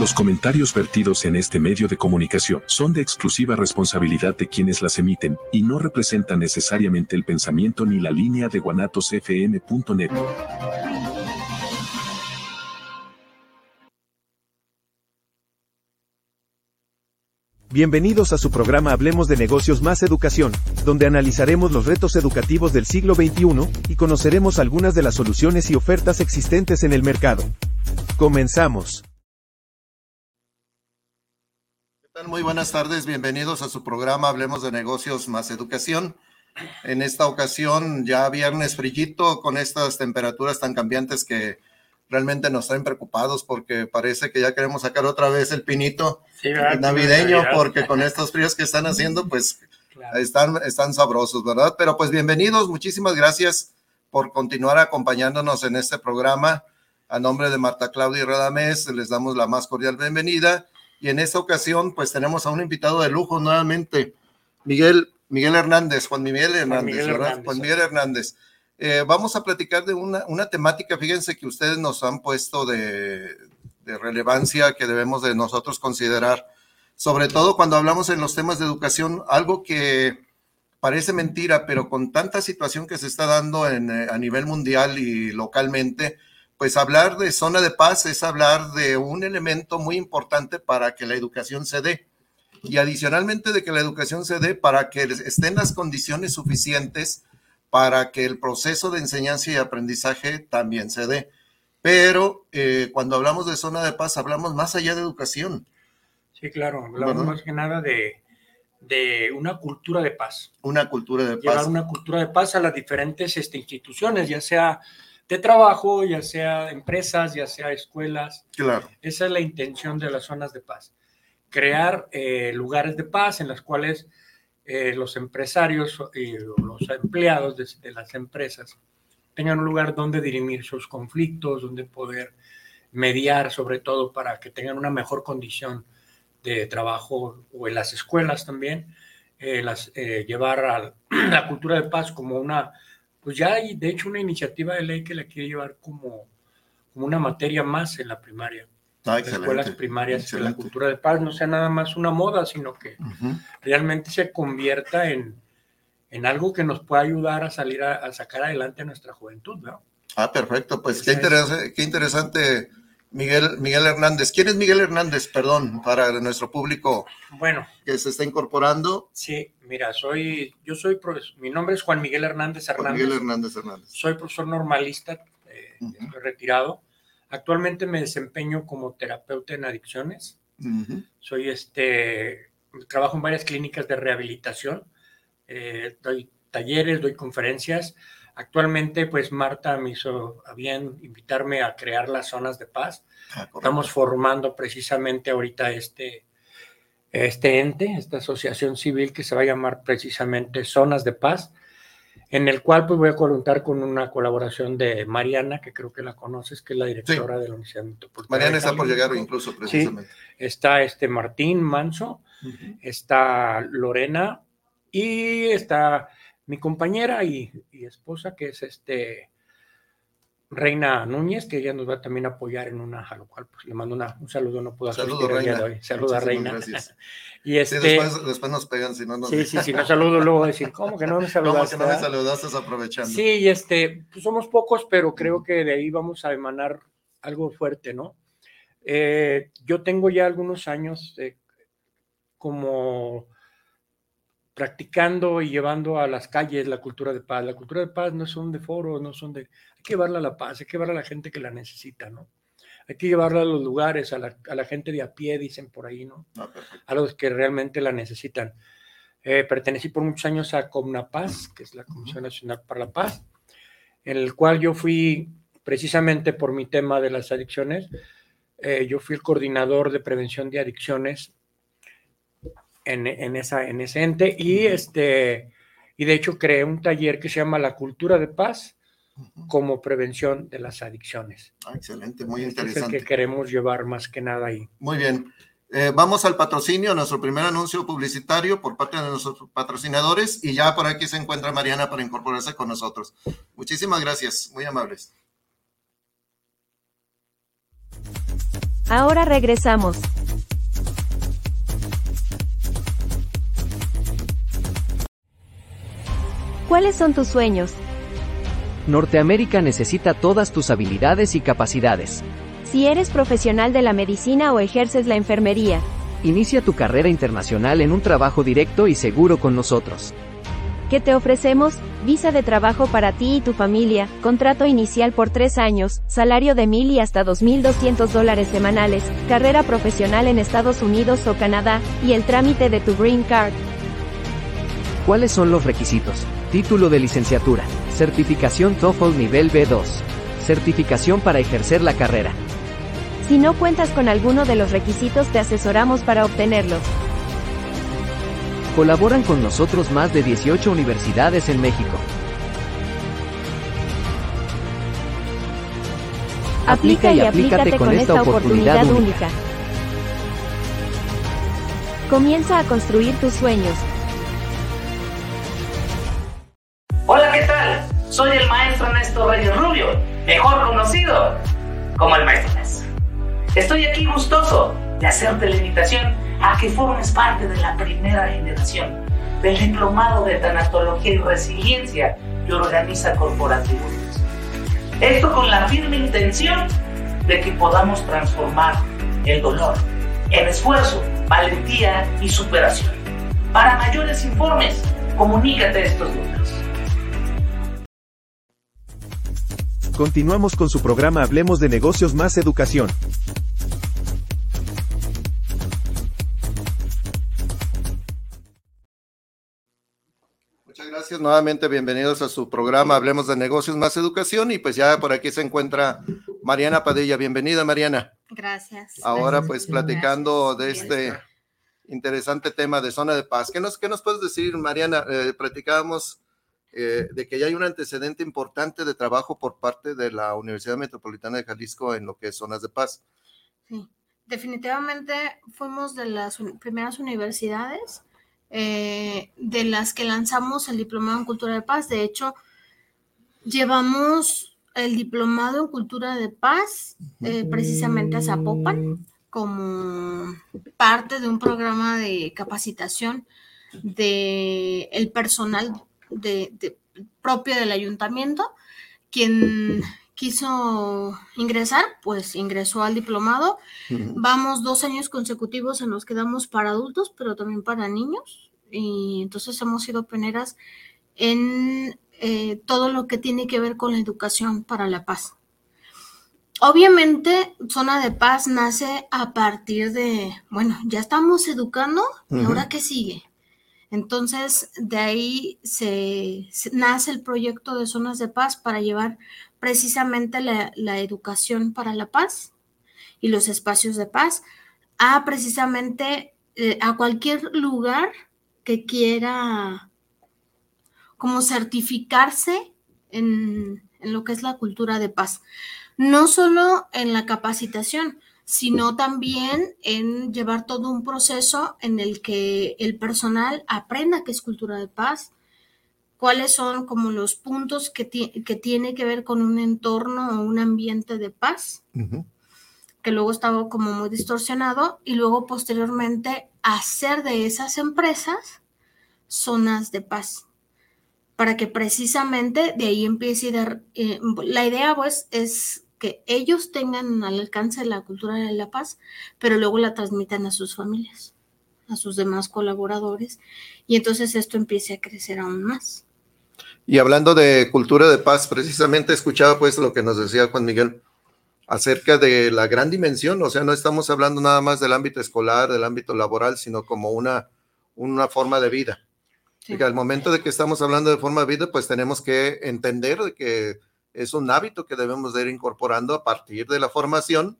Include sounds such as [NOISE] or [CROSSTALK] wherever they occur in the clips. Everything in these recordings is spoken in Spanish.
Los comentarios vertidos en este medio de comunicación son de exclusiva responsabilidad de quienes las emiten y no representan necesariamente el pensamiento ni la línea de guanatosfm.net. Bienvenidos a su programa Hablemos de Negocios más Educación, donde analizaremos los retos educativos del siglo XXI y conoceremos algunas de las soluciones y ofertas existentes en el mercado. Comenzamos. Muy buenas tardes, bienvenidos a su programa Hablemos de Negocios más Educación. En esta ocasión, ya viernes frillito, con estas temperaturas tan cambiantes que realmente nos traen preocupados porque parece que ya queremos sacar otra vez el pinito navideño, porque con estos fríos que están haciendo, pues están, están sabrosos, ¿verdad? Pero pues bienvenidos, muchísimas gracias por continuar acompañándonos en este programa. A nombre de Marta Claudia Radamés, les damos la más cordial bienvenida y en esta ocasión, pues tenemos a un invitado de lujo nuevamente, Miguel, Miguel Hernández, Juan Miguel Hernández. Juan Miguel Hernández. Eh, vamos a platicar de una, una, temática, fíjense que ustedes nos han puesto de, de, relevancia que debemos de nosotros considerar, sobre todo cuando hablamos en los temas de educación, algo que parece mentira, pero con tanta situación que se está dando en, eh, a nivel mundial y localmente, pues hablar de zona de paz es hablar de un elemento muy importante para que la educación se dé. Y adicionalmente de que la educación se dé para que estén las condiciones suficientes para que el proceso de enseñanza y aprendizaje también se dé. Pero eh, cuando hablamos de zona de paz, hablamos más allá de educación. Sí, claro, hablamos más que nada de, de, una cultura de paz. Una cultura de paz. Llevar una cultura de paz a las diferentes este, instituciones, ya sea de trabajo, ya sea empresas, ya sea escuelas. Claro. Esa es la intención de las zonas de paz. Crear eh, lugares de paz en las cuales eh, los empresarios y los empleados de, las empresas tengan un lugar donde dirimir sus conflictos, donde poder mediar sobre todo para que tengan una mejor condición de trabajo o en las escuelas también, eh, las, llevar a [CLEARS THROAT] la cultura de paz como una pues ya hay de hecho una iniciativa de ley que la quiere llevar como, como una materia más en la primaria. Ah, escuelas primarias, que la cultura de paz no sea nada más una moda, sino que realmente se convierta en, en algo que nos pueda ayudar a salir a, sacar adelante a nuestra juventud, ¿no? Ah, perfecto, pues qué, qué interesante, Miguel, Miguel Hernández. ¿Quién es Miguel Hernández? Perdón, para nuestro público bueno, que se está incorporando. Sí, mira, soy, yo soy, mi nombre es Juan Miguel Hernández Hernández. Juan Miguel Hernández Hernández. Soy profesor normalista, eh, estoy retirado. Actualmente me desempeño como terapeuta en adicciones. Soy este, trabajo en varias clínicas de rehabilitación, eh, doy talleres, doy conferencias. Actualmente, pues Marta me hizo bien invitarme a crear las zonas de paz. Ah, Estamos formando precisamente ahorita este, este ente, esta asociación civil que se va a llamar precisamente Zonas de Paz, en el cual pues voy a contar con una colaboración de Mariana, que creo que la conoces, que es la directora de la Universidad Metropolitana. Mariana está por llegar incluso precisamente. está este Martín Manso, está Lorena y está mi compañera y, y esposa, que es este Reina Núñez, que ella nos va a también apoyar en una, a lo cual pues, le mando un saludo, no puedo saludo, Reina. hoy. Saluda, Reina. Gracias. [LAUGHS] y este, después, nos pegan, si no nos... Sí, sí, sí, no saludo luego decir, ¿cómo que no me saludaste? [LAUGHS] ¿Cómo que no me saludaste aprovechando? Sí, y este, pues somos pocos, pero creo que de ahí vamos a emanar algo fuerte, ¿no? Eh, yo tengo ya algunos años como practicando y llevando a las calles la cultura de paz. La cultura de paz no son de foros, no son de... Hay que llevarla a la paz, hay que llevarla a la gente que la necesita, ¿no? Hay que llevarla a los lugares, a la, gente de a pie, dicen por ahí, ¿no? Ah, a los que realmente la necesitan. Eh, pertenecí por muchos años a Comnapaz, que es la Comisión Nacional para la Paz, en el cual yo fui, precisamente por mi tema de las adicciones, eh, yo fui el coordinador de prevención de adicciones en, esa, en ese ente y, este, y de hecho creé un taller que se llama La Cultura de Paz como prevención de las adicciones. Ah, excelente, muy interesante. Es el que queremos llevar más que nada ahí. Muy bien. Eh, vamos al patrocinio, nuestro primer anuncio publicitario por parte de nuestros patrocinadores y ya por aquí se encuentra Mariana para incorporarse con nosotros. Muchísimas gracias, muy amables. Ahora regresamos. ¿Cuáles son tus sueños? Norteamérica necesita todas tus habilidades y capacidades. Si eres profesional de la medicina o ejerces la enfermería, inicia tu carrera internacional en un trabajo directo y seguro con nosotros. ¿Qué te ofrecemos? Visa de trabajo para ti y tu familia, contrato inicial por tres años, salario de mil y hasta dos mil doscientos dólares semanales, carrera profesional en Estados Unidos o Canadá, y el trámite de tu Green Card. ¿Cuáles son los requisitos? Título de licenciatura, certificación TOEFL nivel B2, certificación para ejercer la carrera. Si no cuentas con alguno de los requisitos te asesoramos para obtenerlos. Colaboran con nosotros más de 18 universidades en México. Aplica y aplícate con esta oportunidad única. Comienza a construir tus sueños. Soy el maestro Néstor Reyes Rubio, mejor conocido como el maestro Néstor. Estoy aquí gustoso de hacerte la invitación a que formes parte de la primera generación del diplomado de tanatología y resiliencia que organiza Corporativos. Esto con la firme intención de que podamos transformar el dolor en esfuerzo, valentía y superación. Para mayores informes, comunícate estos números. Continuamos con su programa Hablemos de negocios más educación. gracias. Nuevamente bienvenidos a su programa Hablemos de Negocios más Educación y pues ya por aquí se encuentra Mariana Padilla. Bienvenida Mariana. Gracias. Ahora pues platicando de este interesante tema de zona de paz. ¿Qué nos, qué nos puedes decir Mariana? Eh, platicábamos eh, de que ya hay un antecedente importante de trabajo por parte de la Universidad Metropolitana de Jalisco en lo que es zonas de paz. Sí, definitivamente fuimos de las primeras universidades eh, de las que lanzamos el diplomado en cultura de paz. De hecho, llevamos el diplomado en cultura de paz eh, precisamente a Zapopan como parte de un programa de capacitación de el personal de, propio del ayuntamiento. Quien quiso ingresar, pues ingresó al diplomado. Vamos dos años consecutivos en los que damos para adultos, pero también para niños. Y entonces hemos sido pioneras en eh, todo lo que tiene que ver con la educación para la paz. Obviamente, Zona de Paz nace a partir de, bueno, ya estamos educando, ¿y ahora qué sigue? Entonces, de ahí se, nace el proyecto de Zonas de Paz para llevar precisamente la, educación para la paz y los espacios de paz a precisamente eh, a cualquier lugar que quiera como certificarse en, en, lo que es la cultura de paz. No solo en la capacitación, sino también en llevar todo un proceso en el que el personal aprenda qué es cultura de paz, cuáles son como los puntos que, que tiene que ver con un entorno o un ambiente de paz, que luego estaba como muy distorsionado, y luego posteriormente hacer de esas empresas zonas de paz, para que precisamente de ahí empiece a dar, eh, la idea pues es que ellos tengan al alcance la cultura de la paz, pero luego la transmitan a sus familias, a sus demás colaboradores, y entonces esto empiece a crecer aún más. Y hablando de cultura de paz, precisamente escuchaba pues lo que nos decía Juan Miguel acerca de la gran dimensión, o sea, no estamos hablando nada más del ámbito escolar, del ámbito laboral, sino como una, una forma de vida. Y al momento de que estamos hablando de forma de vida, pues tenemos que entender que es un hábito que debemos de ir incorporando a partir de la formación,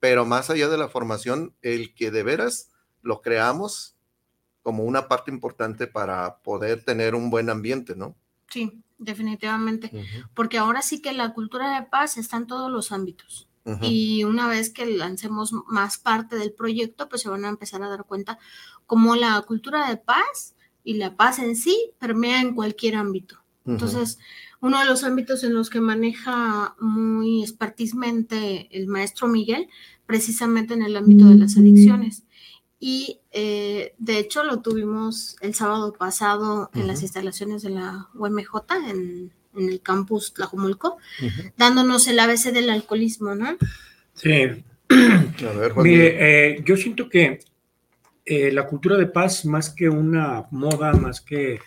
pero más allá de la formación, el que de veras lo creamos como una parte importante para poder tener un buen ambiente, ¿no? Sí, definitivamente. Porque ahora sí que la cultura de paz está en todos los ámbitos. Y una vez que lancemos más parte del proyecto, pues se van a empezar a dar cuenta cómo la cultura de paz y la paz en sí permea en cualquier ámbito. Entonces, Uno de los ámbitos en los que maneja muy expertizmente el maestro Miguel, precisamente en el ámbito de las adicciones. Y eh, de hecho lo tuvimos el sábado pasado en las instalaciones de la UMJ, en, el campus Tlajumulco, dándonos el ABC del alcoholismo, ¿no? Sí. [CLEARS THROAT] Mire, eh, yo siento que eh, la cultura de paz, más que una moda, más que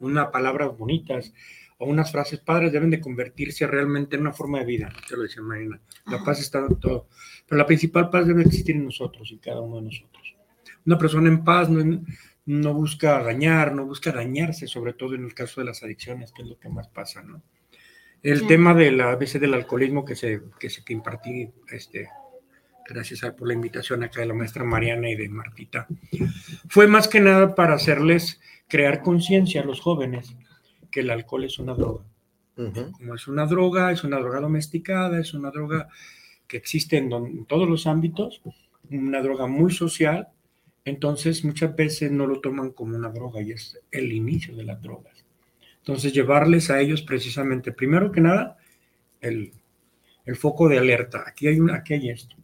una palabra bonitas o unas frases padres, deben de convertirse realmente en una forma de vida, te lo decía Marina. La paz está en todo, pero la principal paz debe existir en nosotros, y cada uno de nosotros. Una persona en paz no, no busca dañar, no busca dañarse, sobre todo en el caso de las adicciones, que es lo que más pasa, ¿no? El tema de la, a veces del alcoholismo que se, que se que impartí este, gracias por la invitación acá de la maestra Mariana y de Martita, fue más que nada para hacerles crear conciencia a los jóvenes que el alcohol es una droga. Como es una droga, es una droga domesticada, es una droga que existe en, todos los ámbitos, una droga muy social, entonces muchas veces no lo toman como una droga y es el inicio de las drogas. Entonces llevarles a ellos precisamente, primero que nada, el, el foco de alerta. Aquí hay, una, aquí hay esto.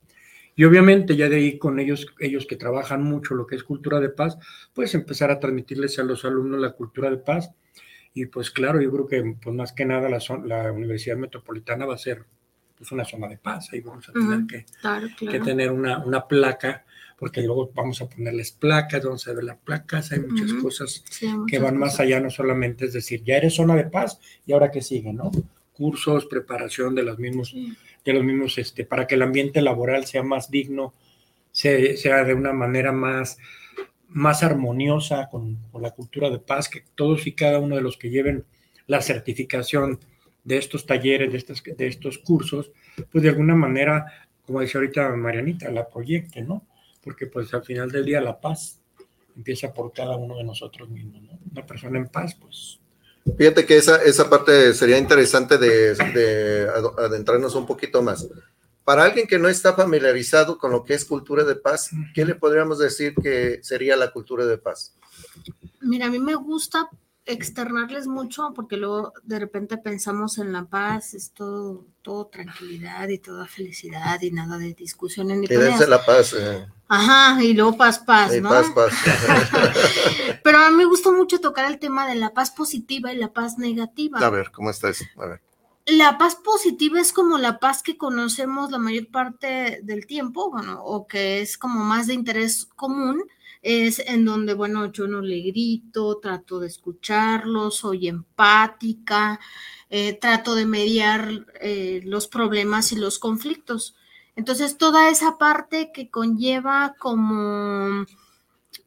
Y obviamente ya de ahí con ellos, ellos que trabajan mucho lo que es cultura de paz, pues empezar a transmitirles a los alumnos la cultura de paz. Y pues claro, yo creo que pues más que nada la, la Universidad Metropolitana va a ser pues una zona de paz. Ahí vamos a tener que, que, tener una, una, placa, porque luego vamos a ponerles placas, vamos a ver las placas, hay muchas cosas que van más allá, no solamente es decir, ya eres zona de paz y ahora qué sigue, ¿no? Cursos, preparación de los mismos de los mismos, este, para que el ambiente laboral sea más digno, sea, de una manera más, más armoniosa con, la cultura de paz, que todos y cada uno de los que lleven la certificación de estos talleres, de, estos, de estos cursos, pues de alguna manera, como decía ahorita Marianita, la proyecte, ¿no? Porque pues al final del día la paz empieza por cada uno de nosotros mismos, ¿no? Una persona en paz, pues Fíjate que esa, esa parte sería interesante de, de, adentrarnos un poquito más. Para alguien que no está familiarizado con lo que es cultura de paz, ¿qué le podríamos decir que sería la cultura de paz? Mira, a mí me gusta externarles mucho porque luego de repente pensamos en la paz, es todo, todo tranquilidad y toda felicidad y nada de discusiones ni peleas. la paz. Eh. Ajá, y luego paz, paz, ¿no? Paz, paz. [LAUGHS] Pero a mí me gusta mucho tocar el tema de la paz positiva y la paz negativa. A ver, ¿cómo está eso? A ver. La paz positiva es como la paz que conocemos la mayor parte del tiempo, bueno, o que es como más de interés común, es en donde, bueno, yo no le grito, trato de escucharlo, soy empática, eh, trato de mediar eh, los problemas y los conflictos. Entonces, toda esa parte que conlleva como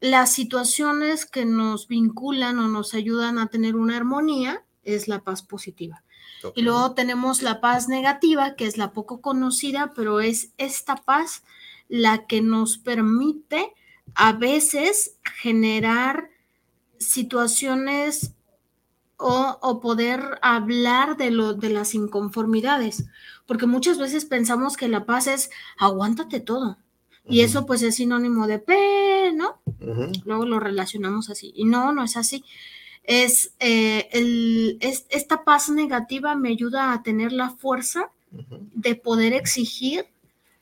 las situaciones que nos vinculan o nos ayudan a tener una armonía es la paz positiva. Y luego tenemos la paz negativa, que es la poco conocida, pero es esta paz la que nos permite a veces generar situaciones o, poder hablar de, lo, de las inconformidades, porque muchas veces pensamos que la paz es aguántate todo. Y eso pues es sinónimo de P, ¿no? Luego lo relacionamos así. Y no, no es así. Es, eh, el, esta paz negativa me ayuda a tener la fuerza de poder exigir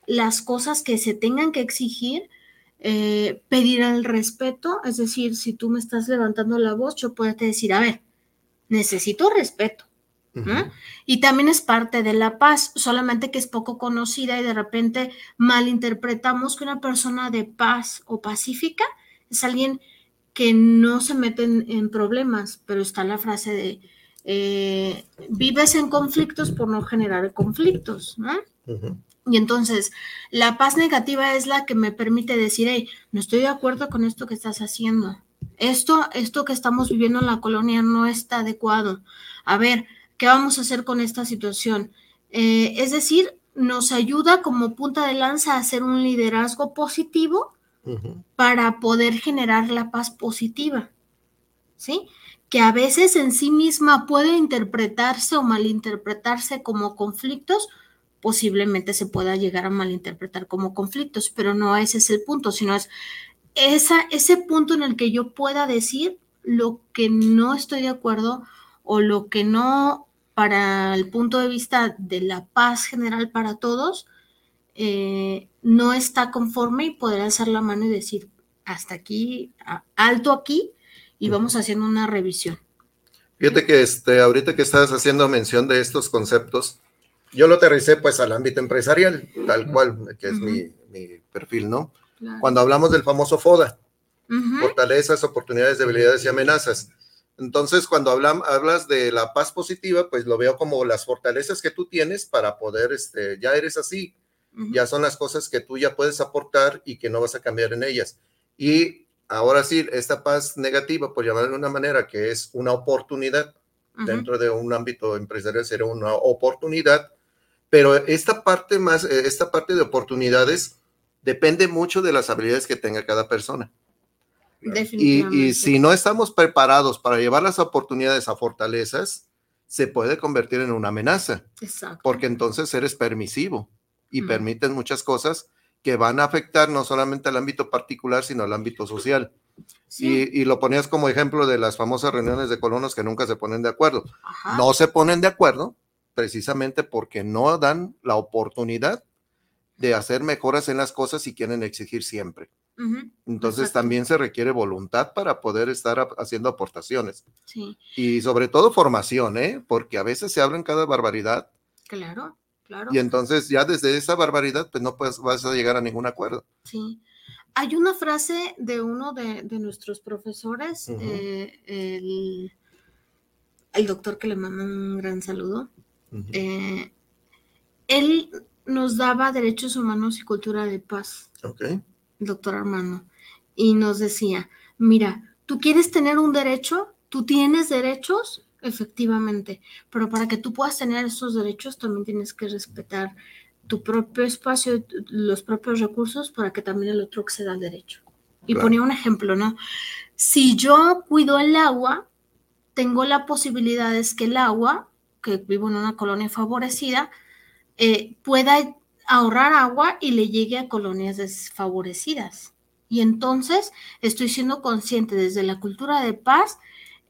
las cosas que se tengan que exigir eh, pedir el respeto, es decir, si tú me estás levantando la voz, yo puedo decir, a ver, necesito respeto. Y también es parte de la paz, solamente que es poco conocida y de repente malinterpretamos que una persona de paz o pacífica es alguien que no se mete en, problemas, pero está la frase de eh, vives en conflictos por no generar conflictos, ¿no? Y entonces, la paz negativa es la que me permite decir, hey, no estoy de acuerdo con esto que estás haciendo. Esto, esto que estamos viviendo en la colonia no está adecuado. A ver, ¿qué vamos a hacer con esta situación? Eh, es decir, nos ayuda como punta de lanza a hacer un liderazgo positivo para poder generar la paz positiva. ¿Sí? Que a veces en sí misma puede interpretarse o malinterpretarse como conflictos, posiblemente se pueda llegar a malinterpretar como conflictos, pero no ese es el punto, sino es esa, ese punto en el que yo pueda decir lo que no estoy de acuerdo o lo que no para el punto de vista de la paz general para todos, eh, no está conforme y poder alzar la mano y decir, hasta aquí, alto aquí, y vamos haciendo una revisión. Fíjate que este, ahorita que estás haciendo mención de estos conceptos, yo lo aterricé pues al ámbito empresarial, tal cual, que es mi, perfil, ¿no? Cuando hablamos del famoso FODA, fortalezas, oportunidades, debilidades y amenazas. Entonces, cuando hablas de la paz positiva, pues lo veo como las fortalezas que tú tienes para poder, este, ya eres así, ya son las cosas que tú ya puedes aportar y que no vas a cambiar en ellas. Y ahora sí, esta paz negativa, por llamarlo de una manera, que es una oportunidad, dentro de un ámbito empresarial sería una oportunidad, pero esta parte más, eh, esta parte de oportunidades depende mucho de las habilidades que tenga cada persona. Y, si no estamos preparados para llevar las oportunidades a fortalezas, se puede convertir en una amenaza. Exacto. Porque entonces eres permisivo y permiten muchas cosas que van a afectar no solamente al ámbito particular, sino al ámbito social. Y, lo ponías como ejemplo de las famosas reuniones de colonos que nunca se ponen de acuerdo. No se ponen de acuerdo precisamente porque no dan la oportunidad de hacer mejoras en las cosas y quieren exigir siempre. Entonces también se requiere voluntad para poder estar haciendo aportaciones. Sí. Y sobre todo formación, ¿eh? Porque a veces se hablan cada barbaridad. Claro, claro. Y entonces ya desde esa barbaridad, pues no puedes, vas a llegar a ningún acuerdo. Sí. Hay una frase de uno de, nuestros profesores, eh, el, el, doctor que le manda un gran saludo. Eh, él nos daba derechos humanos y cultura de paz. Ok doctor Armando, y nos decía, mira, tú quieres tener un derecho, tú tienes derechos, efectivamente, pero para que tú puedas tener esos derechos también tienes que respetar tu propio espacio, los propios recursos para que también el otro acceda al derecho. Y ponía un ejemplo, ¿no? Si yo cuido el agua, tengo la posibilidad de que el agua, que vivo en una colonia favorecida, eh, pueda ahorrar agua y le llegue a colonias desfavorecidas. Y entonces estoy siendo consciente desde la cultura de paz,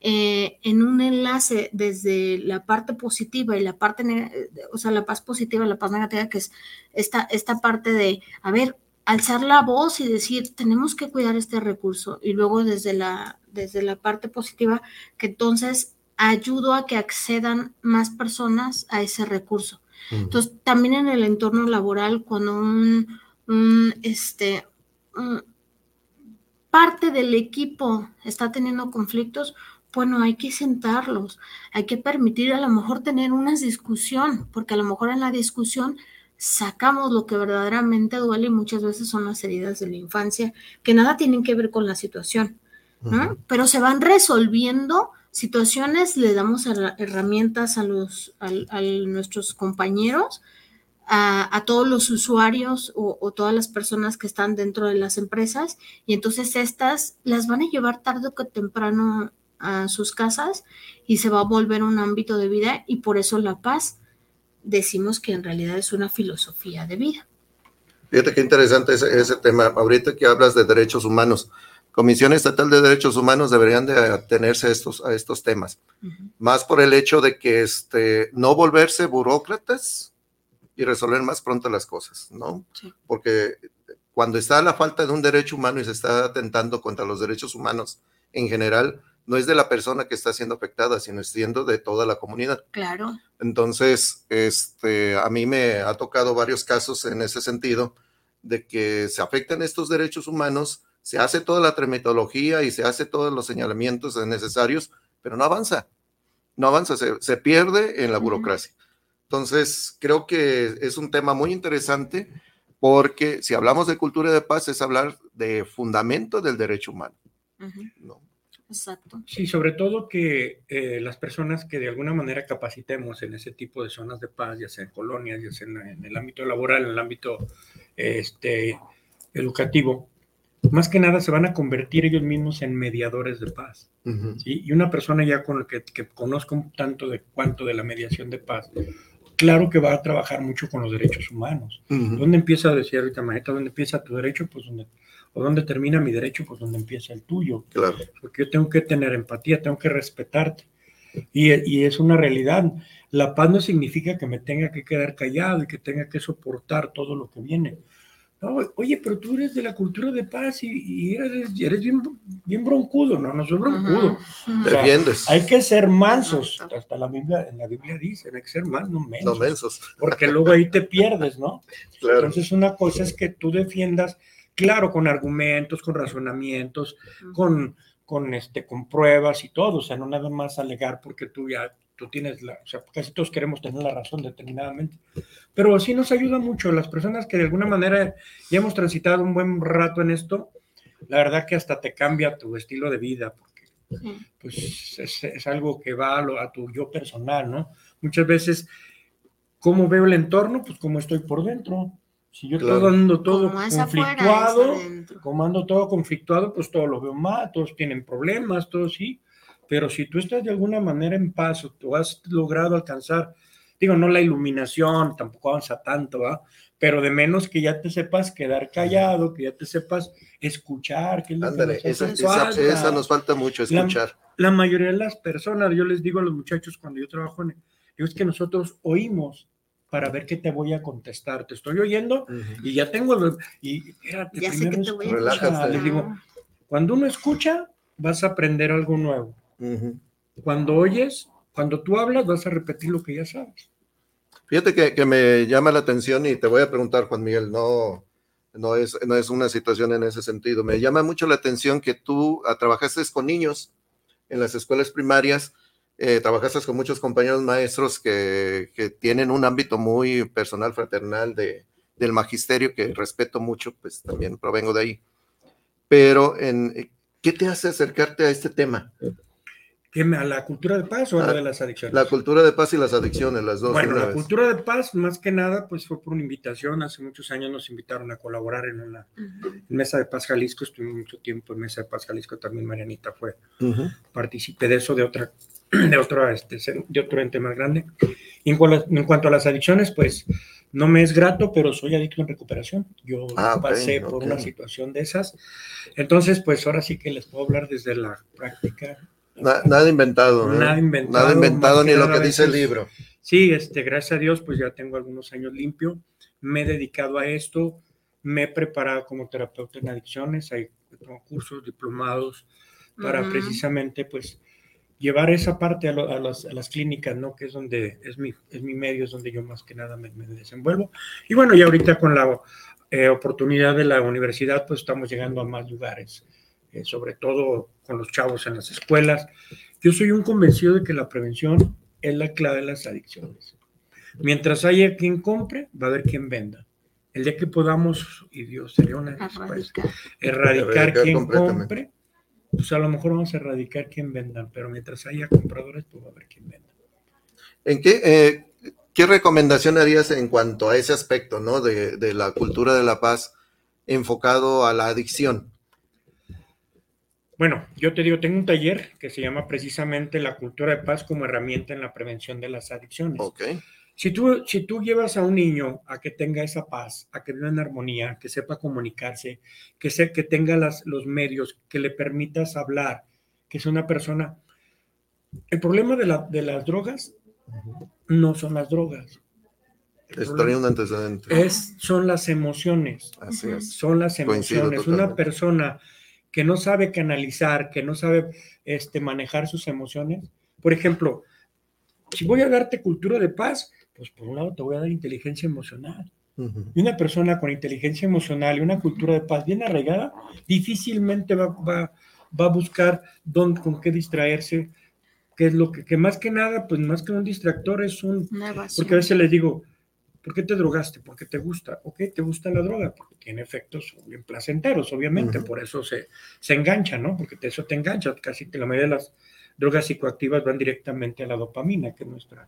eh, en un enlace desde la parte positiva y la parte, o sea, la paz positiva y la paz negativa, que es esta, esta parte de, a ver, alzar la voz y decir, tenemos que cuidar este recurso. Y luego desde la, desde la parte positiva, que entonces ayudo a que accedan más personas a ese recurso. Entonces, también en el entorno laboral, cuando un, este, parte del equipo está teniendo conflictos, bueno, hay que sentarlos, hay que permitir a lo mejor tener una discusión, porque a lo mejor en la discusión sacamos lo que verdaderamente duele y muchas veces son las heridas de la infancia, que nada tienen que ver con la situación, pero se van resolviendo situaciones, le damos herramientas a, los, a, nuestros compañeros, a, todos los usuarios o, todas las personas que están dentro de las empresas y entonces estas las van a llevar tarde o temprano a sus casas y se va a volver un ámbito de vida y por eso la paz decimos que en realidad es una filosofía de vida. Fíjate qué interesante ese, ese tema. Ahorita que hablas de derechos humanos, Comisión Estatal de Derechos Humanos deberían de atenerse a estos, a estos temas, más por el hecho de que este, no volverse burócratas y resolver más pronto las cosas, ¿no? Porque cuando está la falta de un derecho humano y se está atentando contra los derechos humanos en general, no es de la persona que está siendo afectada, sino es siendo de toda la comunidad. Claro. Entonces, este, a mí me ha tocado varios casos en ese sentido de que se afectan estos derechos humanos se hace toda la tremetología y se hace todos los señalamientos necesarios, pero no avanza, no avanza, se, pierde en la burocracia. Entonces, creo que es un tema muy interesante porque si hablamos de cultura de paz es hablar de fundamento del derecho humano. Exacto. Sí, sobre todo que eh, las personas que de alguna manera capacitemos en ese tipo de zonas de paz, ya sea en colonias, ya sea en, el ámbito laboral, en el ámbito este, educativo, más que nada se van a convertir ellos mismos en mediadores de paz. Y una persona ya con la que, que conozca un tanto de cuánto de la mediación de paz, claro que va a trabajar mucho con los derechos humanos. ¿Dónde empieza, decía ahorita Maeta, dónde empieza tu derecho? Pues donde, o dónde termina mi derecho, pues donde empieza el tuyo. Claro. Porque yo tengo que tener empatía, tengo que respetarte. Y, y, es una realidad. La paz no significa que me tenga que quedar callado y que tenga que soportar todo lo que viene. No, oye, pero tú eres de la cultura de paz y, eres, eres bien, bien, broncudo. No, no soy broncudo. Defiendes. hay que ser mansos. Hasta la Biblia, en la Biblia dice, hay que ser mansos, no mensos. No mensos. Porque luego ahí te pierdes, ¿no? Claro. Entonces una cosa es que tú defiendas, claro, con argumentos, con razonamientos, con con, este, con pruebas y todo, o sea, no nada más alegar porque tú ya, tú tienes la, o sea, casi todos queremos tener la razón determinadamente, pero sí nos ayuda mucho las personas que de alguna manera ya hemos transitado un buen rato en esto, la verdad que hasta te cambia tu estilo de vida, porque pues es, es algo que va a, a tu yo personal, ¿no? Muchas veces, ¿cómo veo el entorno? Pues como estoy por dentro. Si yo estoy ando todo conflictuado, como ando todo conflictuado, pues todo lo veo mal, todos tienen problemas, todos sí. Pero si tú estás de alguna manera en paz o tú has logrado alcanzar, digo, no la iluminación, tampoco avanza tanto, ¿va? Pero de menos que ya te sepas quedar callado, que ya te sepas escuchar. Que Ándale, esa, esa, nos falta mucho, escuchar. La, mayoría de las personas, yo les digo a los muchachos cuando yo trabajo en, es que nosotros oímos para ver qué te voy a contestar. Te estoy oyendo y ya tengo. Y espérate, ya sé que te voy a Les digo, cuando uno escucha, vas a aprender algo nuevo. Cuando oyes, cuando tú hablas, vas a repetir lo que ya sabes. Fíjate que, que, me llama la atención y te voy a preguntar, Juan Miguel, no, no, es, no es una situación en ese sentido. Me llama mucho la atención que tú ah, trabajaste con niños en las escuelas primarias eh, trabajaste con muchos compañeros maestros que, tienen un ámbito muy personal, fraternal de, del magisterio, que respeto mucho, pues también provengo de ahí. Pero, en, ¿qué te hace acercarte a este tema? ¿A la cultura de paz o a la de las adicciones? La cultura de paz y las adicciones, las dos. Bueno, la cultura de paz, más que nada, pues fue por una invitación. Hace muchos años nos invitaron a colaborar en una Mesa de Paz Jalisco. Estuve mucho tiempo en Mesa de Paz Jalisco. También Marianita fue. Participé de eso, de otra [CLEARS THROAT] de otro, este, de otro ente más grande. en, cuanto a las adicciones, pues no me es grato, pero soy adicto en recuperación. Yo ah, pasé por una situación de esas. Entonces, pues ahora sí que les puedo hablar desde la práctica. Nada inventado. Nada inventado. Nada inventado ni lo que dice el libro. Sí, este, gracias a Dios, pues ya tengo algunos años limpio. Me he dedicado a esto. Me he preparado como terapeuta en adicciones. Hay cursos, diplomados, para precisamente, pues, llevar esa parte a, las, clínicas, ¿no? Que es donde es mi, es mi medio, es donde yo más que nada me, desenvuelvo. Y bueno, y ahorita con la eh, oportunidad de la universidad, pues estamos llegando a más lugares, eh, sobre todo con los chavos en las escuelas. Yo soy un convencido de que la prevención es la clave de las adicciones. Mientras haya quien compre, va a haber quien venda. El día que podamos, y Dios sería una erradicar, erradicar quien compre, pues a lo mejor vamos a erradicar quien venda, pero mientras haya compradores, pues va a haber quien venda. ¿En qué, eh, qué recomendación harías en cuanto a ese aspecto, ¿no? De, de, la cultura de la paz enfocado a la adicción. Bueno, yo te digo, tengo un taller que se llama precisamente la cultura de paz como herramienta en la prevención de las adicciones. Okay. Si tú, si tú llevas a un niño a que tenga esa paz, a que viva en armonía, que sepa comunicarse, que, se, que tenga las, los medios, que le permitas hablar, que sea una persona... El problema de, la, de las drogas no son las drogas. Estaría un antecedente. Es, son las emociones. Así es. Son las emociones. Una persona que no sabe canalizar, que no sabe este, manejar sus emociones. Por ejemplo, si voy a darte cultura de paz, pues por un lado te voy a dar inteligencia emocional. Y una persona con inteligencia emocional y una cultura de paz bien arraigada, difícilmente va, va, va a buscar dónde, con qué distraerse, que es lo que, que, más que nada, pues más que un distractor es un... Porque a veces les digo, ¿por qué te drogaste? Porque te gusta. Ok, te gusta la droga, porque tiene efectos bien placenteros, obviamente, por eso se, se engancha, ¿no? Porque eso te engancha, casi la mayoría de las drogas psicoactivas van directamente a la dopamina, que es nuestro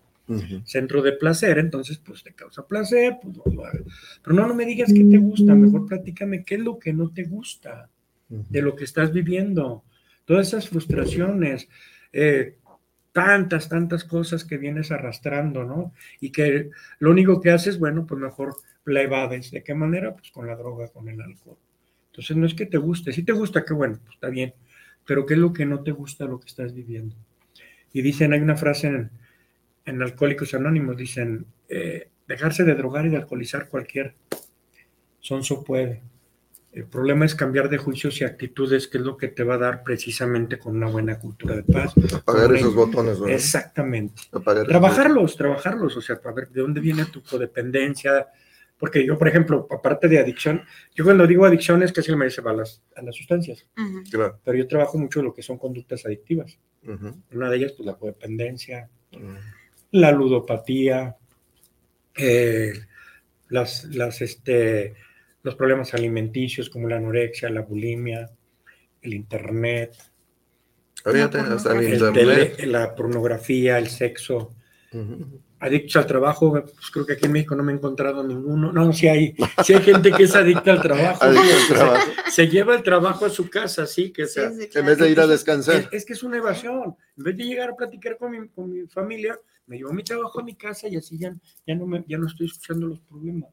centro de placer, entonces pues te causa placer, pues Pero no, no me digas qué te gusta, mejor platícame qué es lo que no te gusta de lo que estás viviendo, todas esas frustraciones, eh, tantas, tantas cosas que vienes arrastrando, ¿no? Y que lo único que haces, bueno, pues mejor la evades. ¿De qué manera? Pues con la droga, con el alcohol. Entonces no es que te guste, si te gusta, qué bueno, pues está bien, pero ¿qué es lo que no te gusta lo que estás viviendo? Y dicen, hay una frase en, en Alcohólicos Anónimos, dicen, eh, dejarse de drogar y de alcoholizar cualquier sonso puede. El problema es cambiar de juicios y actitudes, que es lo que te va a dar precisamente con una buena cultura de paz. Apagar esos botones, ¿verdad? Exactamente. trabajarlos, trabajarlos, o sea, para ver de dónde viene tu codependencia. Porque yo, por ejemplo, aparte de adicción, yo cuando digo adicción es que se me dice a las, a las sustancias. Pero yo trabajo mucho lo que son conductas adictivas. Una de ellas, pues la codependencia, la ludopatía, eh, las, las, este, los problemas alimenticios como la anorexia, la bulimia, el internet, la, pornografía, el sexo. Adictos al trabajo, pues creo que aquí en México no me he encontrado ninguno. No, si hay, si hay gente que es adicta al trabajo. Se, lleva el trabajo a su casa, sí, que en vez de ir a descansar. Es, que es una evasión. En vez de llegar a platicar con mi, con mi familia, me llevo mi trabajo a mi casa y así ya, ya, no, me, ya no estoy escuchando los problemas.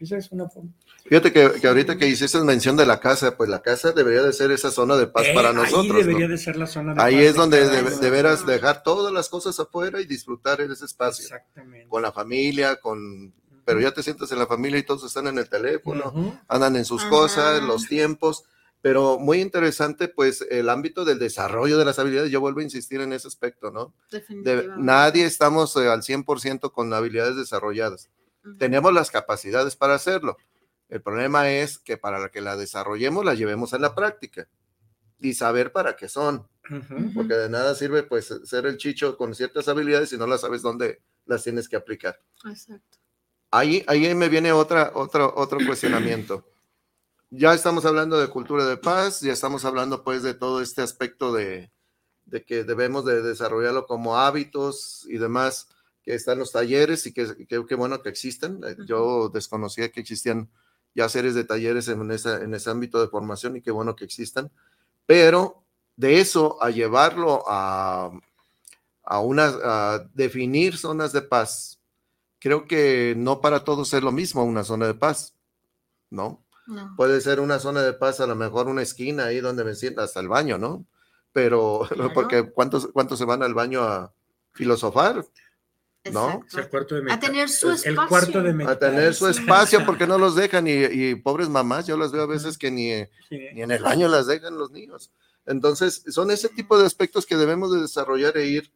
Esa es una forma. Fíjate que, ahorita que hiciste mención de la casa, pues la casa debería de ser esa zona de paz para nosotros. Ahí debería de ser la zona de ahí es donde de, veras dejar todas las cosas afuera y disfrutar en ese espacio. Exactamente. Con la familia, con... Pero ya te sientas en la familia y todos están en el teléfono, andan en sus cosas, los tiempos. Pero muy interesante, pues, el ámbito del desarrollo de las habilidades. Yo vuelvo a insistir en ese aspecto, ¿no? nadie estamos eh, al 100% con habilidades desarrolladas tenemos las capacidades para hacerlo. El problema es que para que la desarrollemos, la llevemos a la práctica y saber para qué son. Porque de nada sirve pues ser el chicho con ciertas habilidades si no las sabes dónde las tienes que aplicar. Exacto. Ahí, ahí me viene otra, otro, otro cuestionamiento. Ya estamos hablando de cultura de paz, ya estamos hablando pues de todo este aspecto de, de que debemos de desarrollarlo como hábitos y demás que están los talleres y que qué bueno que existen. Eh, yo desconocía que existían ya series de talleres en, en ese ámbito de formación y qué bueno que existan, pero de eso a llevarlo a, a, una, a definir zonas de paz, creo que no para todos es lo mismo una zona de paz, ¿no? Puede ser una zona de paz, a lo mejor una esquina ahí donde me sienta hasta el baño, ¿no? Pero, [LAUGHS] porque ¿cuántos, ¿cuántos se van al baño a filosofar? ¿No? a tener su espacio. a tener su espacio porque no los dejan y, pobres mamás, yo las veo a veces que ni, ni, en el baño las dejan los niños. Entonces, son ese tipo de aspectos que debemos de desarrollar e ir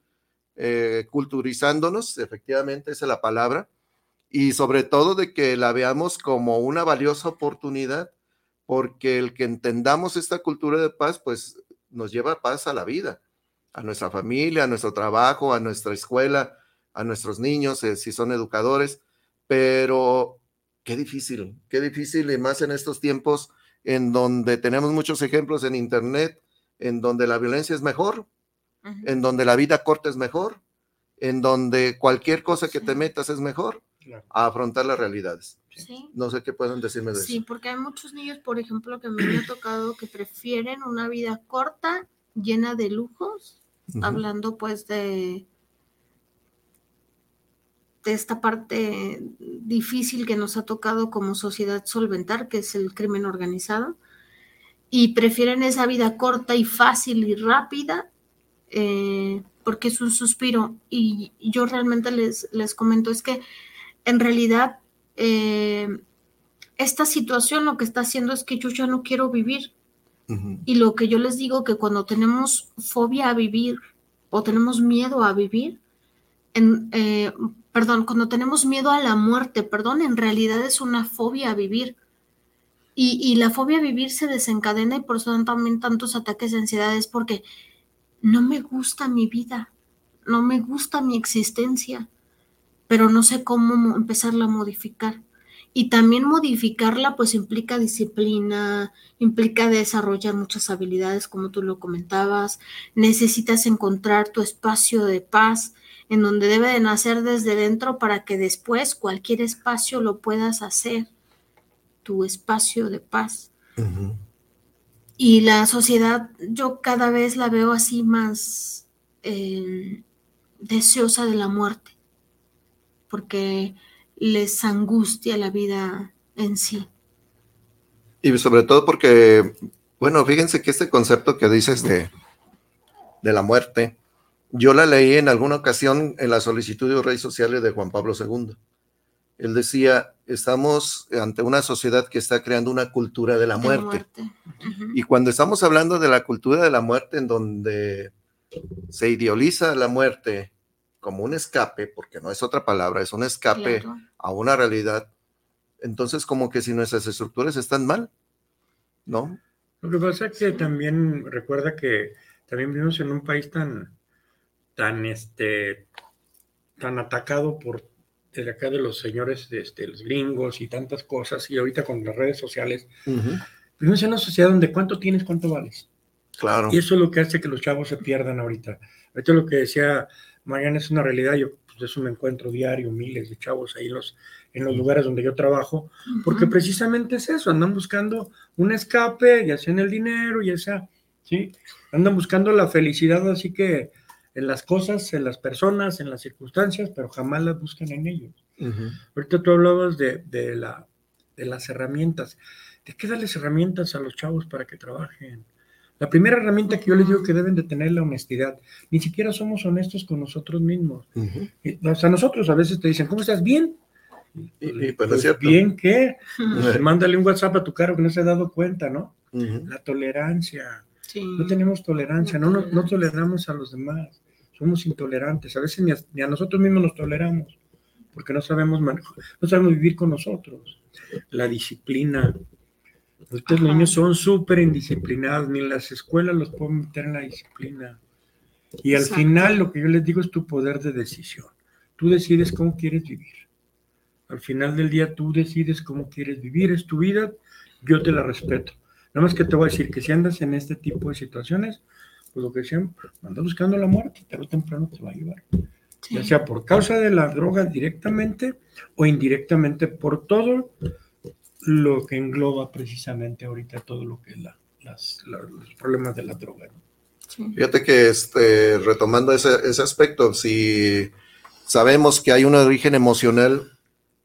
eh, culturizándonos, efectivamente, esa es la palabra, y sobre todo de que la veamos como una valiosa oportunidad, porque el que entendamos esta cultura de paz, pues nos lleva paz a la vida, a nuestra familia, a nuestro trabajo, a nuestra escuela, a nuestros niños, eh, si son educadores, pero qué difícil, qué difícil y más en estos tiempos en donde tenemos muchos ejemplos en Internet, en donde la violencia es mejor, en donde la vida corta es mejor, en donde cualquier cosa que te metas es mejor a afrontar las realidades. No sé qué pueden decirme de eso. Sí, porque hay muchos niños, por ejemplo, que me han tocado que prefieren una vida corta, llena de lujos, hablando pues de de esta parte difícil que nos ha tocado como sociedad solventar, que es el crimen organizado, y prefieren esa vida corta y fácil y rápida, eh, porque es un suspiro. Y yo realmente les, les comento, es que en realidad eh, esta situación lo que está haciendo es que yo ya no quiero vivir. Y lo que yo les digo que cuando tenemos fobia a vivir o tenemos miedo a vivir, en, eh, perdón, cuando tenemos miedo a la muerte, perdón, en realidad es una fobia a vivir. Y, la fobia a vivir se desencadena y por eso dan también tantos ataques de ansiedad, es porque no me gusta mi vida, no me gusta mi existencia, pero no sé cómo empezarla a modificar. Y también modificarla pues implica disciplina, implica desarrollar muchas habilidades como tú lo comentabas, necesitas encontrar tu espacio de paz, en donde debe de nacer desde dentro para que después cualquier espacio lo puedas hacer, tu espacio de paz. Y la sociedad, yo cada vez la veo así más eh, deseosa de la muerte, porque les angustia la vida en sí. Y sobre todo porque, bueno, fíjense que este concepto que dices de, de la muerte, yo la leí en alguna ocasión en la solicitud de redes sociales de Juan Pablo II. Él decía, estamos ante una sociedad que está creando una cultura de la muerte. Y cuando estamos hablando de la cultura de la muerte, en donde se idealiza la muerte como un escape, porque no es otra palabra, es un escape a una realidad, entonces como que si nuestras estructuras están mal, ¿no? Lo que pasa es que también recuerda que también vivimos en un país tan, tan, este, tan atacado por de acá de los señores, de este, los gringos y tantas cosas, y ahorita con las redes sociales, vivimos en una sociedad donde cuánto tienes, cuánto vales. Claro. Y eso es lo que hace que los chavos se pierdan ahorita. Ahorita lo que decía Mariana es una realidad, yo pues, de eso me encuentro diario, miles de chavos ahí en los, en los lugares donde yo trabajo, porque precisamente es eso, andan buscando un escape, ya sea en el dinero, ya sea, ¿sí? Andan buscando la felicidad, así que en las cosas, en las personas, en las circunstancias, pero jamás las buscan en ellos. Ahorita tú hablabas de, de, la, de las herramientas. ¿De qué darles herramientas a los chavos para que trabajen? La primera herramienta que yo les digo que deben de tener la honestidad. Ni siquiera somos honestos con nosotros mismos. O sea, nosotros a veces te dicen, ¿cómo estás? ¿Bien? Y, pues, es cierto. ¿Bien qué? Pues, mándale un WhatsApp a tu carro que no se ha dado cuenta, ¿no? La tolerancia. No tenemos tolerancia, no, no, no, toleramos a los demás somos intolerantes, a veces ni a, nosotros mismos nos toleramos, porque no sabemos no sabemos vivir con nosotros. La disciplina. Los niños son súper indisciplinados, ni en las escuelas los pueden meter en la disciplina. Y al final lo que yo les digo es tu poder de decisión. Tú decides cómo quieres vivir. Al final del día tú decides cómo quieres vivir, es tu vida, yo te la respeto. Nada más que te voy a decir que si andas en este tipo de situaciones, pues lo que decían, anda buscando la muerte, pero temprano te va a llevar. Ya sea por causa de la droga directamente o indirectamente por todo lo que engloba precisamente ahorita todo lo que es la, los problemas de la droga. Fíjate que este, retomando ese, ese aspecto, si sabemos que hay un origen emocional,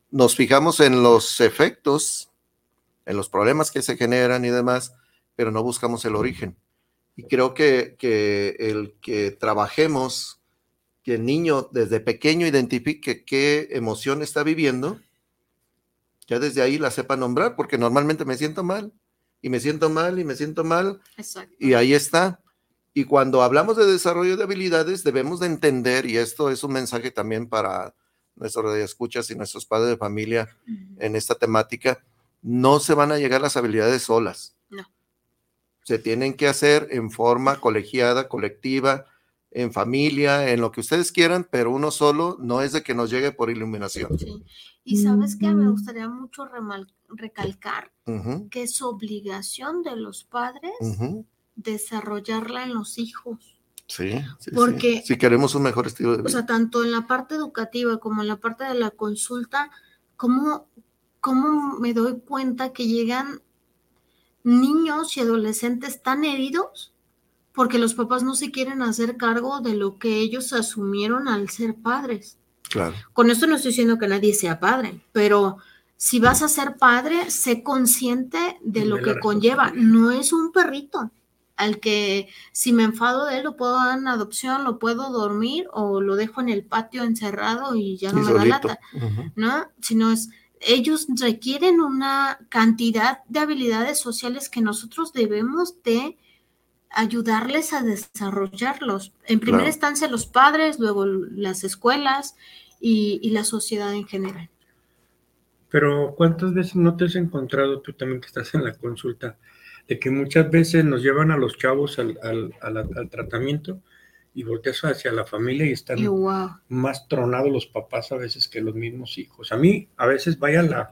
nos fijamos en los efectos, en los problemas que se generan y demás, pero no buscamos el origen. Y creo que, el que trabajemos, que el niño desde pequeño identifique qué emoción está viviendo, ya desde ahí la sepa nombrar, porque normalmente me siento mal, y me siento mal, y me siento mal, y ahí está. Y cuando hablamos de desarrollo de habilidades, debemos de entender, y esto es un mensaje también para nuestros escuchas y nuestros padres de familia en esta temática, no se van a llegar las habilidades solas se tienen que hacer en forma colegiada, colectiva, en familia, en lo que ustedes quieran, pero uno solo no es de que nos llegue por iluminación. Sí. Y sabes que me gustaría mucho recalcar que es obligación de los padres desarrollarla en los hijos. Sí, sí, porque si queremos un mejor estilo de vida. O sea, tanto en la parte educativa como en la parte de la consulta, ¿cómo, cómo me doy cuenta que llegan niños y adolescentes tan heridos porque los papás no se quieren hacer cargo de lo que ellos asumieron al ser padres. Claro. Con esto no estoy diciendo que nadie sea padre, pero si vas a ser padre, sé consciente de lo que conlleva. No es un perrito al que si me enfado de él lo puedo dar en adopción, lo puedo dormir o lo dejo en el patio encerrado y ya no me da lata, ¿no? Sino es ellos requieren una cantidad de habilidades sociales que nosotros debemos de ayudarles a desarrollarlos. En primera instancia los padres, luego las escuelas y, la sociedad en general. Pero ¿cuántas veces no te has encontrado tú también que estás en la consulta de que muchas veces nos llevan a los chavos al, al tratamiento y volteas hacia la familia y están más tronados los papás a veces que los mismos hijos. A mí a veces vaya la,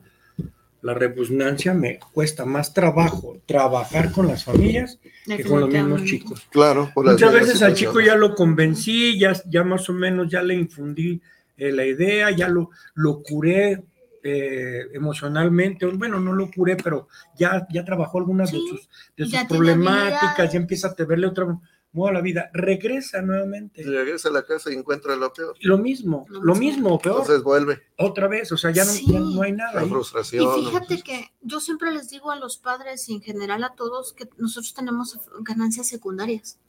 la repugnancia, me cuesta más trabajo trabajar con las familias que con los mismos chicos. Claro. Muchas veces al chico ya lo convencí, ya, ya más o menos ya le infundí eh, la idea, ya lo, lo curé eh, emocionalmente, bueno, no lo curé, pero ya, ya trabajó algunas de sus, de sus problemáticas, ya empieza a verle otra modo la vida, regresa nuevamente. Regresa a la casa y encuentra lo peor. Lo mismo, lo mismo, peor. Entonces vuelve. Otra vez, o sea, ya no, hay nada. La frustración. Y fíjate que yo siempre les digo a los padres y en general a todos que nosotros tenemos ganancias secundarias.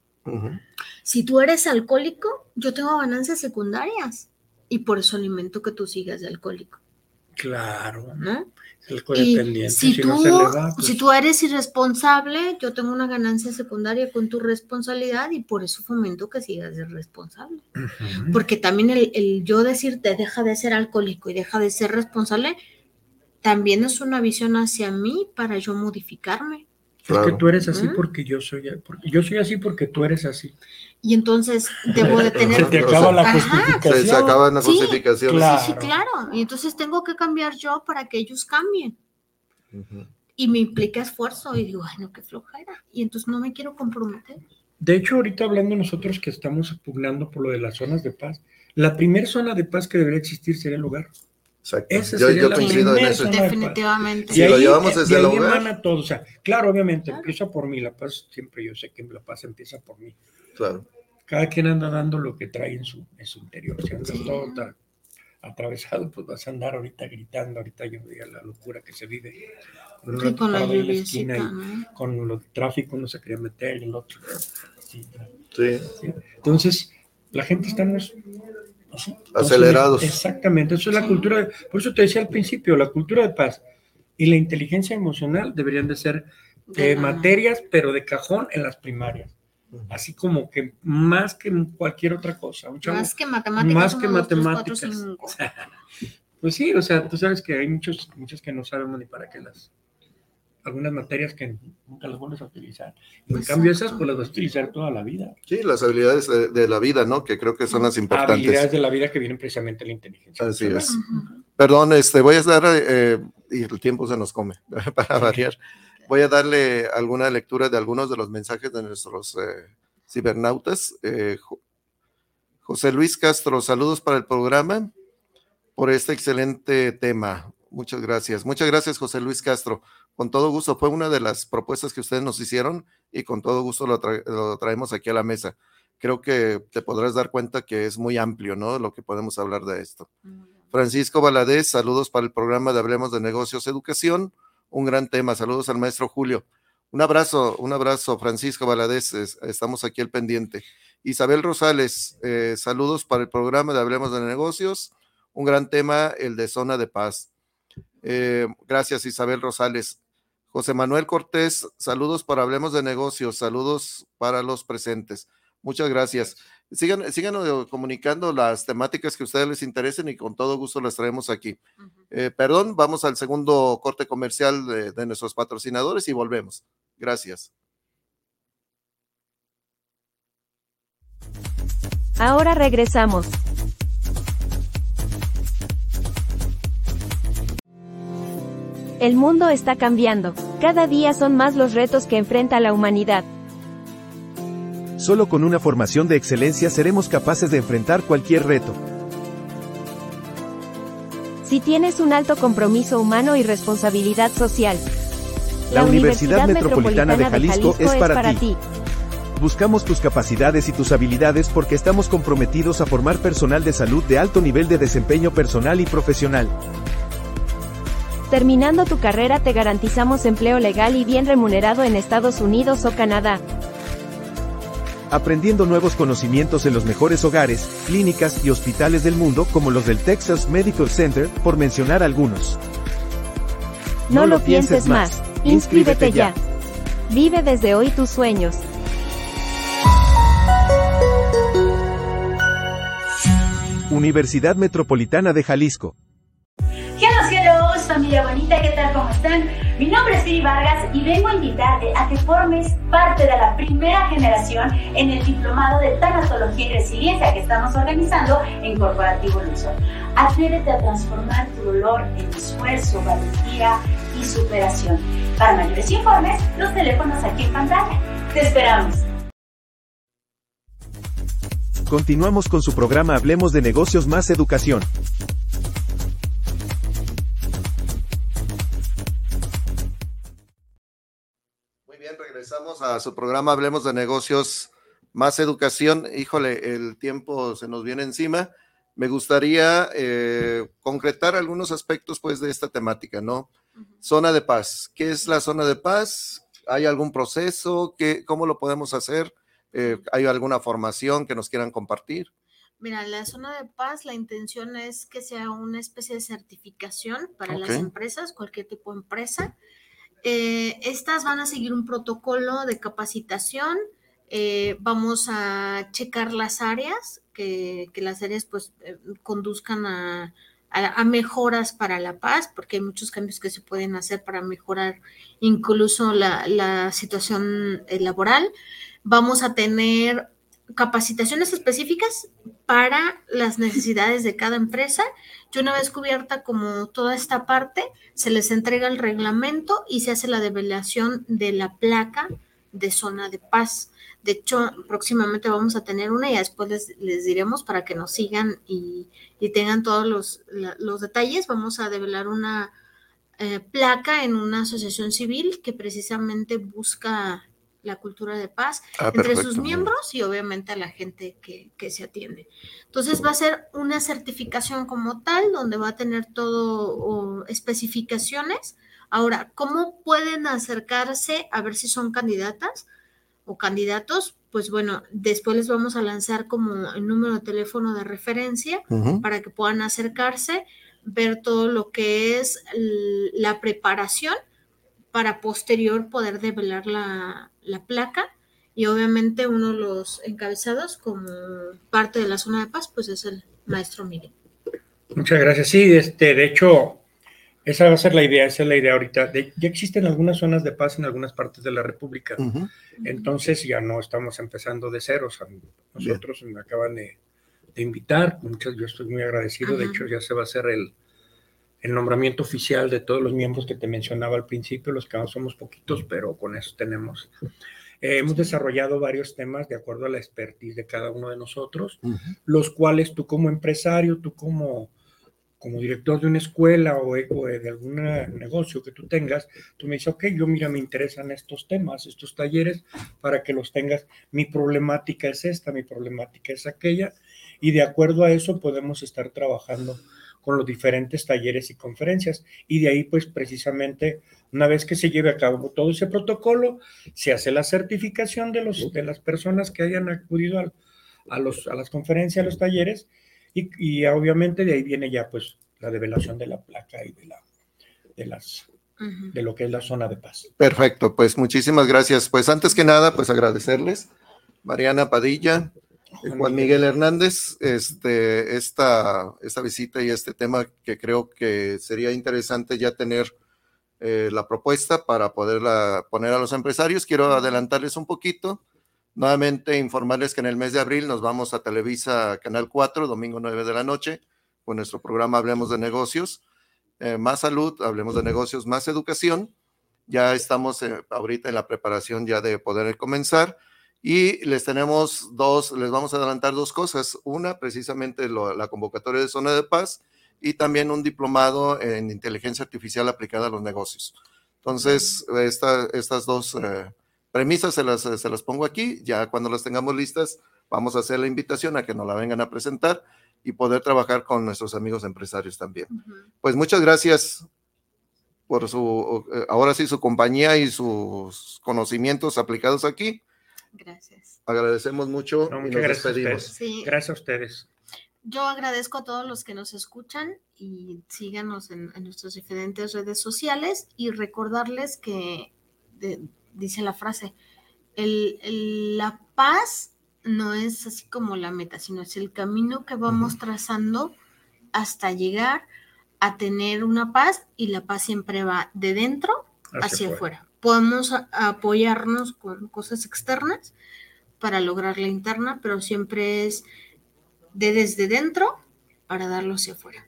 Si tú eres alcohólico, yo tengo ganancias secundarias y por eso alimento que tú sigas de alcohólico. Claro. ¿No? El codependiente. Si, si, tú, no se le va, pues, si tú eres irresponsable, yo tengo una ganancia secundaria con tu responsabilidad y por eso fomento que sigas de responsable. Porque también el, el yo decirte deja de ser alcohólico y deja de ser responsable, también es una visión hacia mí para yo modificarme. Es que Claro. tú eres así porque yo soy, porque yo soy así porque tú eres así. Y entonces debo de [LAUGHS] Se tener... te acaba la Ajá. justificación. Se, se acaban las Sí, justificaciones. claro. Sí, sí, claro. Y entonces tengo que cambiar yo para que ellos cambien. Y me implica esfuerzo y digo, ay, no, qué flojera. Y entonces no me quiero comprometer. De hecho, ahorita hablando nosotros que estamos pugnando por lo de las zonas de paz, la primera zona de paz que debería existir sería el hogar. Exacto. Yo, yo la coincido en eso. Definitivamente. Si lo llevamos eh, desde de el hogar. emana todo. O sea, claro, obviamente, Claro. empieza por mí. La paz, siempre yo sé que la paz empieza por mí. Claro. Cada quien anda dando lo que trae en su, en su interior. Si andas Sí. todo tan atravesado, pues vas a andar ahorita gritando. Ahorita yo veía la locura que se vive. Un Sí, con la en esquina lluviecita, y con lo tráfico no se quería meter y el otro. Sí, Sí. ¿sí? Entonces, la gente estamos Entonces, Acelerados. Exactamente, eso es la cultura. de- por eso te decía al principio, la cultura de paz y la inteligencia emocional deberían de ser De eh, materias, pero de cajón en las primarias. Así como que más que cualquier otra cosa. Un chavo- Más que matemáticas. más que cuatro, matemáticas. [LAUGHS] Pues sí, o sea, tú sabes que hay muchos, muchos que no sabemos ni para qué las. Algunas materias que nunca las vuelves a utilizar. En cambio, esas pues las vas a utilizar toda la vida. Sí, las habilidades de, de la vida, ¿no? Que creo que son las importantes. Habilidades de la vida que vienen precisamente de la inteligencia. Así es. Perdón, este, voy a dar, eh, y el tiempo se nos come, [LAUGHS] para variar. Voy a darle alguna lectura de algunos de los mensajes de nuestros eh, cibernautas. Eh, Jo- José Luis Castro, saludos para el programa por este excelente tema. Muchas gracias. Muchas gracias, José Luis Castro. Con todo gusto, fue una de las propuestas que ustedes nos hicieron y con todo gusto lo, tra- lo traemos aquí a la mesa. Creo que te podrás dar cuenta que es muy amplio, ¿no? Lo que podemos hablar de esto. Francisco Valadez, saludos para el programa de Hablemos de Negocios Educación. Un gran tema. Saludos al maestro Julio. Un abrazo, un abrazo, Francisco Valadez. es- Estamos aquí al pendiente. Isabel Rosales, eh, saludos para el programa de Hablemos de Negocios. Un gran tema, el de Zona de Paz. Eh, gracias, Isabel Rosales. José Manuel Cortés, saludos para Hablemos de Negocios, saludos para los presentes. Muchas gracias. Sigan, sigan eh, comunicando las temáticas que a ustedes les interesen y con todo gusto las traemos aquí. Eh, perdón, vamos al segundo corte comercial de, de nuestros patrocinadores y volvemos. Gracias. Ahora regresamos. El mundo está cambiando. Cada día son más los retos que enfrenta la humanidad. Solo con una formación de excelencia seremos capaces de enfrentar cualquier reto. Si tienes un alto compromiso humano y responsabilidad social, La Universidad Metropolitana de Jalisco es para ti. Buscamos tus capacidades y tus habilidades porque estamos comprometidos a formar personal de salud de alto nivel de desempeño personal y profesional. Terminando tu carrera te garantizamos empleo legal y bien remunerado en Estados Unidos o Canadá. Aprendiendo nuevos conocimientos en los mejores hogares, clínicas y hospitales del mundo como los del Texas Medical Center, por mencionar algunos. No, lo pienses más. Inscríbete ya. Vive desde hoy tus sueños. Universidad Metropolitana de Jalisco. Familia bonita, ¿qué tal? ¿Cómo están? Mi nombre es Siri Vargas y vengo a invitarte a que formes parte de la primera generación en el Diplomado de Tanatología y Resiliencia que estamos organizando en Corporativo Luxor. Atrévete a transformar tu dolor en esfuerzo, valentía y superación. Para mayores informes, los teléfonos aquí en pantalla. Te esperamos. Continuamos con su programa Hablemos de Negocios más Educación. A su programa Hablemos de Negocios más Educación. Híjole, el tiempo se nos viene encima. Me gustaría eh, concretar algunos aspectos pues de esta temática, ¿no? Zona de paz. ¿Qué es la zona de paz? ¿Hay algún proceso? ¿Qué, ¿Cómo lo podemos hacer? Eh, ¿Hay alguna formación que nos quieran compartir? Mira, la zona de paz, la intención es que sea una especie de certificación para las empresas, cualquier tipo de empresa. Eh, estas van a seguir un protocolo de capacitación. Eh, vamos a checar las áreas, que, las áreas pues conduzcan a, mejoras para la paz, porque hay muchos cambios que se pueden hacer para mejorar incluso la, la situación laboral. Vamos a tener capacitaciones específicas para las necesidades de cada empresa. Y una vez cubierta como toda esta parte, se les entrega el reglamento y se hace la develación de la placa de zona de paz. De hecho, próximamente vamos a tener una y después les, diremos para que nos sigan y, tengan todos los, los, detalles. Vamos a develar una eh, placa en una asociación civil que precisamente busca la cultura de paz ah, entre sus miembros y obviamente a la gente que, se atiende. Entonces va a ser una certificación como tal, donde va a tener todo especificaciones. Ahora, ¿cómo pueden acercarse a ver si son candidatas o candidatos? Pues bueno, después les vamos a lanzar como el número de teléfono de referencia para que puedan acercarse, ver todo lo que es la preparación para posterior poder develar la, placa y obviamente uno de los encabezados como parte de la zona de paz pues es el maestro Miguel. Muchas gracias. Sí, este, de hecho, esa va a ser la idea, esa es la idea ahorita. ya existen algunas zonas de paz en algunas partes de la República, entonces ya no estamos empezando de cero. nosotros me acaban de, invitar, muchas, yo estoy muy agradecido, de hecho ya se va a hacer el, el nombramiento oficial de todos los miembros que te mencionaba al principio, los que no somos poquitos, pero con eso tenemos. Eh, hemos desarrollado varios temas de acuerdo a la expertise de cada uno de nosotros, los cuales tú como empresario, tú como, como director de una escuela o, de algún negocio que tú tengas, tú me dices, ok, yo mira, me interesan estos temas, estos talleres, para que los tengas. Mi problemática es esta, mi problemática es aquella, y de acuerdo a eso podemos estar trabajando con los diferentes talleres y conferencias. Y de ahí, pues precisamente, una vez que se lleve a cabo todo ese protocolo, se hace la certificación de, los, de las personas que hayan acudido a, los, a las conferencias, a los talleres, y, obviamente de ahí viene ya pues la develación de la placa y de, la, de, las, de lo que es la zona de paz. Perfecto, pues muchísimas gracias. Pues antes que nada, pues agradecerles. Mariana Padilla, Juan Miguel Hernández, este, esta, esta visita y este tema que creo que sería interesante ya tener eh, la propuesta para poderla poner a los empresarios. Quiero adelantarles un poquito. Nuevamente informarles que en el mes de abril nos vamos a Televisa Canal 4, domingo 9 de la noche, con nuestro programa Hablemos de Negocios. Eh, más salud, hablemos de negocios, más educación. Ya estamos eh, ahorita en la preparación ya de poder comenzar y les tenemos dos, les vamos a adelantar dos cosas. Una, precisamente la convocatoria de zona de paz y también un diplomado en inteligencia artificial aplicada a los negocios. Entonces, estas dos eh, premisas se las, se las pongo aquí. Ya cuando las tengamos listas, vamos a hacer la invitación a que nos la vengan a presentar y poder trabajar con nuestros amigos empresarios también. Pues muchas gracias por su, eh, ahora sí, su compañía y sus conocimientos aplicados aquí. Gracias. Agradecemos mucho y nos despedimos. Gracias a ustedes. Yo agradezco a todos los que nos escuchan y síganos en, nuestras diferentes redes sociales y recordarles que dice la frase, el, la paz no es así como la meta, sino es el camino que vamos trazando hasta llegar a tener una paz y la paz siempre va de dentro hacia, afuera podemos apoyarnos con cosas externas para lograr la interna, pero siempre es de desde dentro para darlo hacia afuera.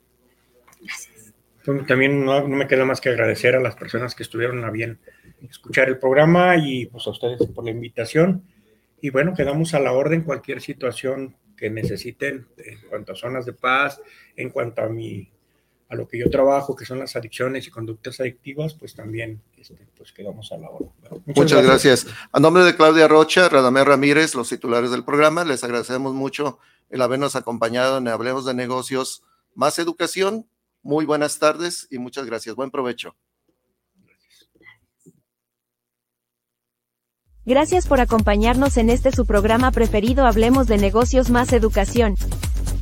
Gracias. También no, me queda más que agradecer a las personas que estuvieron a bien escuchar el programa y pues a ustedes por la invitación. Y bueno, quedamos a la orden cualquier situación que necesiten en cuanto a zonas de paz, en cuanto a mi a lo que yo trabajo, que son las adicciones y conductas adictivas, pues también este, pues quedamos a la hora. muchas, gracias. A nombre de Claudia Rocha, Radamé Ramírez, los titulares del programa, les agradecemos mucho el habernos acompañado en Hablemos de Negocios Más Educación. Muy buenas tardes y muchas gracias. Buen provecho. Gracias por acompañarnos en este su programa preferido Hablemos de negocios más educación.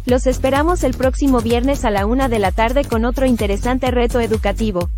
Los esperamos el próximo viernes a la una de la tarde con otro interesante reto educativo.